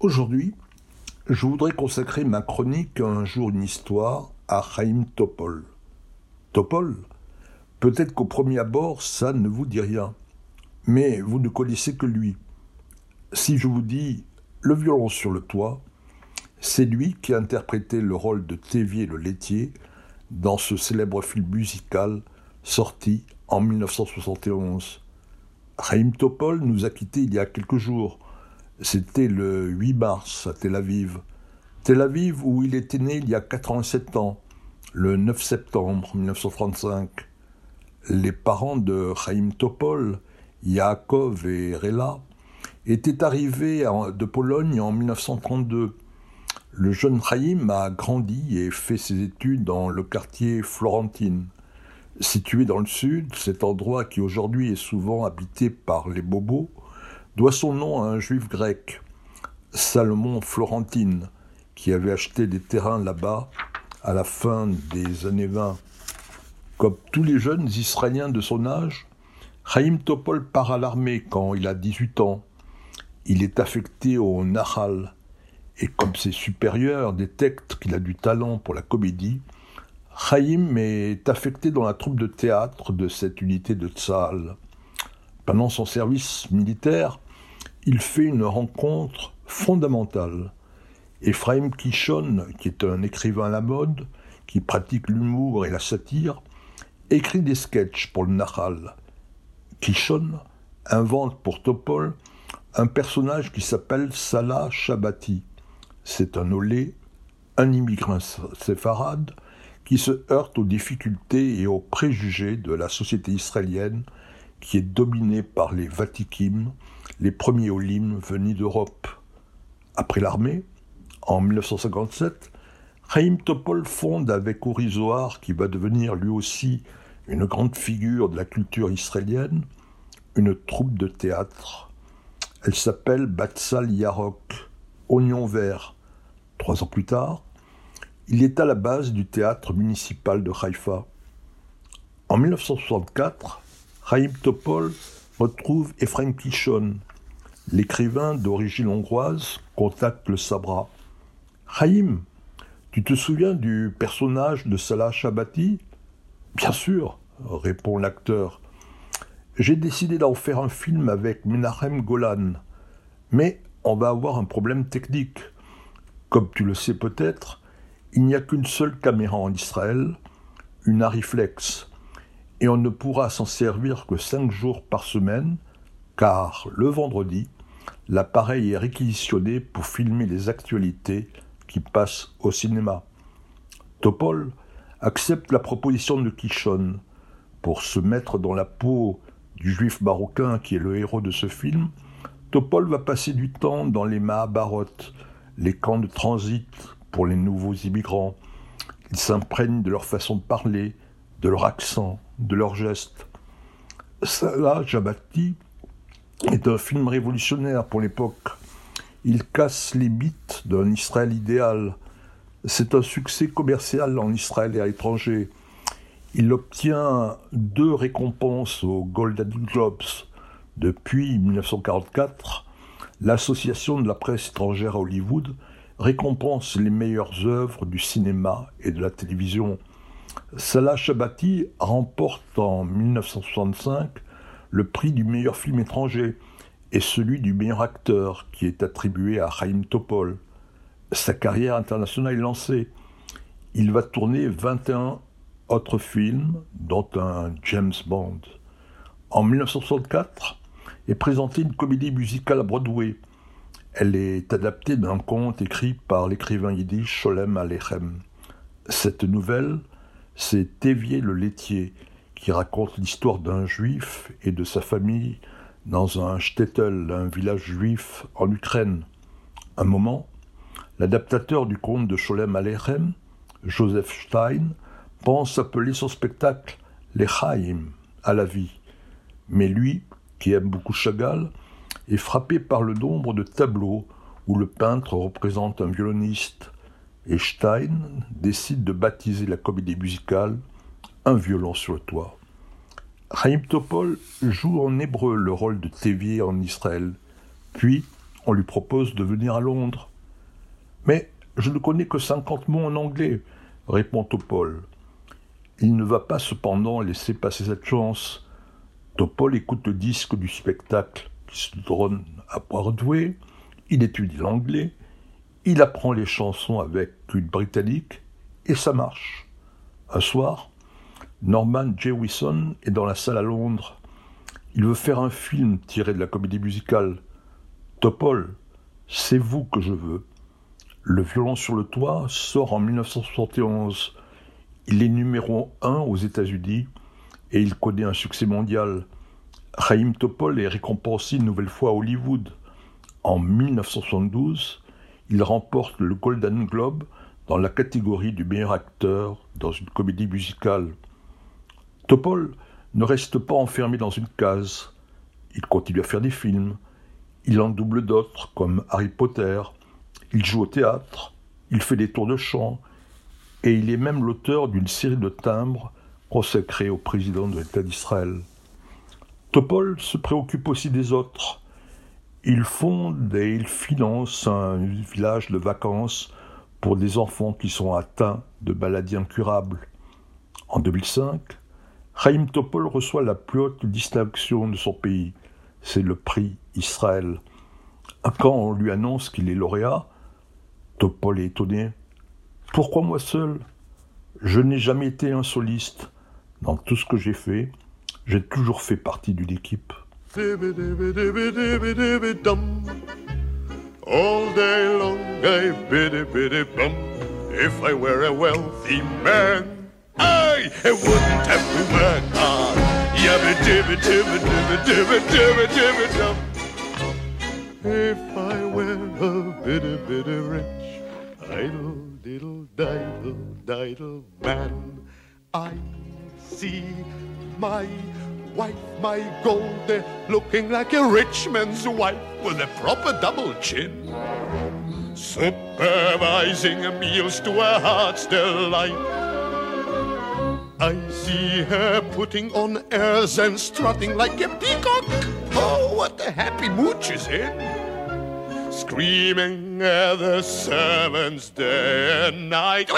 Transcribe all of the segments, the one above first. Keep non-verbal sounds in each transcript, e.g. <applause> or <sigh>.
Aujourd'hui, je voudrais consacrer ma chronique Un jour une histoire à Chaim Topol. Topol Peut-être qu'au premier abord, ça ne vous dit rien, mais vous ne connaissez que lui. Si je vous dis Le violon sur le toit, c'est lui qui a interprété le rôle de Tévier le laitier dans ce célèbre film musical sorti en 1971. Chaim Topol nous a quittés il y a quelques jours. C'était le 8 mars à Tel Aviv. Tel Aviv où il était né il y a 87 ans, le 9 septembre 1935. Les parents de Chaim Topol, Yaakov et Rela, étaient arrivés de Pologne en 1932. Le jeune Chaim a grandi et fait ses études dans le quartier Florentine. Situé dans le sud, cet endroit qui aujourd'hui est souvent habité par les bobos, doit son nom à un juif grec, Salomon Florentine, qui avait acheté des terrains là-bas à la fin des années 20. Comme tous les jeunes Israéliens de son âge, Chaim Topol part à l'armée quand il a 18 ans. Il est affecté au Nahal, et comme ses supérieurs détectent qu'il a du talent pour la comédie, Chaim est affecté dans la troupe de théâtre de cette unité de Tzahal. Pendant son service militaire, il fait une rencontre fondamentale. Ephraim Kishon, qui est un écrivain à la mode, qui pratique l'humour et la satire, écrit des sketchs pour le Nahal. Kishon invente pour Topol un personnage qui s'appelle Salah Shabati. C'est un olé, un immigrant séfarade, qui se heurte aux difficultés et aux préjugés de la société israélienne qui est dominée par les Vatikim, les premiers olim venus d'Europe. Après l'armée, en 1957, Chaim Topol fonde avec Ourizoar, qui va devenir lui aussi une grande figure de la culture israélienne, une troupe de théâtre. Elle s'appelle Batsal Yarok, Oignon Vert. Trois ans plus tard, il est à la base du théâtre municipal de Haïfa. En 1964, Chaim Topol retrouve Ephraim Kishon. L'écrivain d'origine hongroise contacte le Sabra. Chaim, tu te souviens du personnage de Salah Shabati? Bien sûr, répond l'acteur. J'ai décidé d'en faire un film avec Menachem Golan. Mais on va avoir un problème technique. Comme tu le sais peut-être, il n'y a qu'une seule caméra en Israël, une Ariflex, et on ne pourra s'en servir que cinq jours par semaine, car le vendredi, l'appareil est réquisitionné pour filmer les actualités qui passent au cinéma. Topol accepte la proposition de Kishon pour se mettre dans la peau du juif marocain qui est le héros de ce film. Topol va passer du temps dans les Mahabharot, les camps de transit pour les nouveaux immigrants. Ils s'imprègnent de leur façon de parler, de leur accent, de leurs gestes. Salah Jabati est un film révolutionnaire pour l'époque. Il casse les mythes d'un Israël idéal. C'est un succès commercial en Israël et à l'étranger. Il obtient deux récompenses aux Golden Globes. Depuis 1944, l'Association de la presse étrangère à Hollywood récompense les meilleures œuvres du cinéma et de la télévision. Salah Shabati remporte en 1965 le prix du meilleur film étranger et celui du meilleur acteur qui est attribué à Chaim Topol. Sa carrière internationale est lancée. Il va tourner 21 autres films, dont un James Bond. En 1964 est présentée une comédie musicale à Broadway elle est adaptée d'un conte écrit par l'écrivain yiddish Sholem Alechem. Cette nouvelle, c'est Tévier le laitier qui raconte l'histoire d'un juif et de sa famille dans un shtetl, un village juif en Ukraine. Un moment, l'adaptateur du conte de Sholem Alechem, Joseph Stein, pense appeler son spectacle L'Echaim, à la vie. Mais lui, qui aime beaucoup Chagall, est frappé par le nombre de tableaux où le peintre représente un violoniste, et Stein décide de baptiser la comédie musicale Un violon sur le toit. Chaim Topol joue en hébreu le rôle de Tévier en Israël, puis on lui propose de venir à Londres. Mais je ne connais que cinquante mots en anglais, répond Topol. Il ne va pas cependant laisser passer cette chance. Topol écoute le disque du spectacle qui se drone à Broadway, il étudie l'anglais, il apprend les chansons avec une britannique, et ça marche. Un soir, Norman Jewison est dans la salle à Londres. Il veut faire un film tiré de la comédie musicale. Topol, c'est vous que je veux. Le violon sur le toit sort en 1971. Il est numéro un aux États-Unis et il connaît un succès mondial. Chaim Topol est récompensé une nouvelle fois à Hollywood. En 1972, il remporte le Golden Globe dans la catégorie du meilleur acteur dans une comédie musicale. Topol ne reste pas enfermé dans une case. Il continue à faire des films. Il en double d'autres comme Harry Potter. Il joue au théâtre. Il fait des tours de chant et il est même l'auteur d'une série de timbres consacrés au président de l'État d'Israël. Topol se préoccupe aussi des autres. Il fonde et il finance un village de vacances pour des enfants qui sont atteints de maladies incurables. En 2005, Chaim Topol reçoit la plus haute distinction de son pays, c'est le prix Israël. Quand on lui annonce qu'il est lauréat, Topol est étonné. Pourquoi moi seul? Je n'ai jamais été un soliste. Dans tout ce que j'ai fait, j'ai toujours fait partie d'une équipe. All day long I biddy biddy bum. If I were a wealthy man, I wouldn't have to work hard. Yabba dibba dibba dibba dibba dibba dibba dum. If I were a biddy biddy rich, idle diddle diddle diddle man, I see my wife, my gold, looking like a rich man's wife with a proper double chin. Supervising meals to her heart's delight. I see her putting on airs and strutting like a peacock. Oh, what a happy mood she's in screaming at the servants day and night.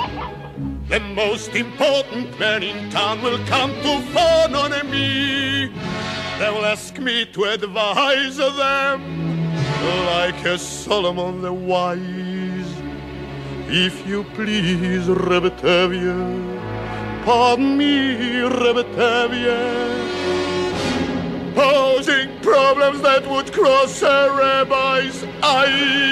<laughs> the most important man in town will come to phone on me. They will ask me to advise them like a Solomon the wise. If you please, Rebetavia, pardon me, Rebetavia posing problems that would cross a rabbi's eyes.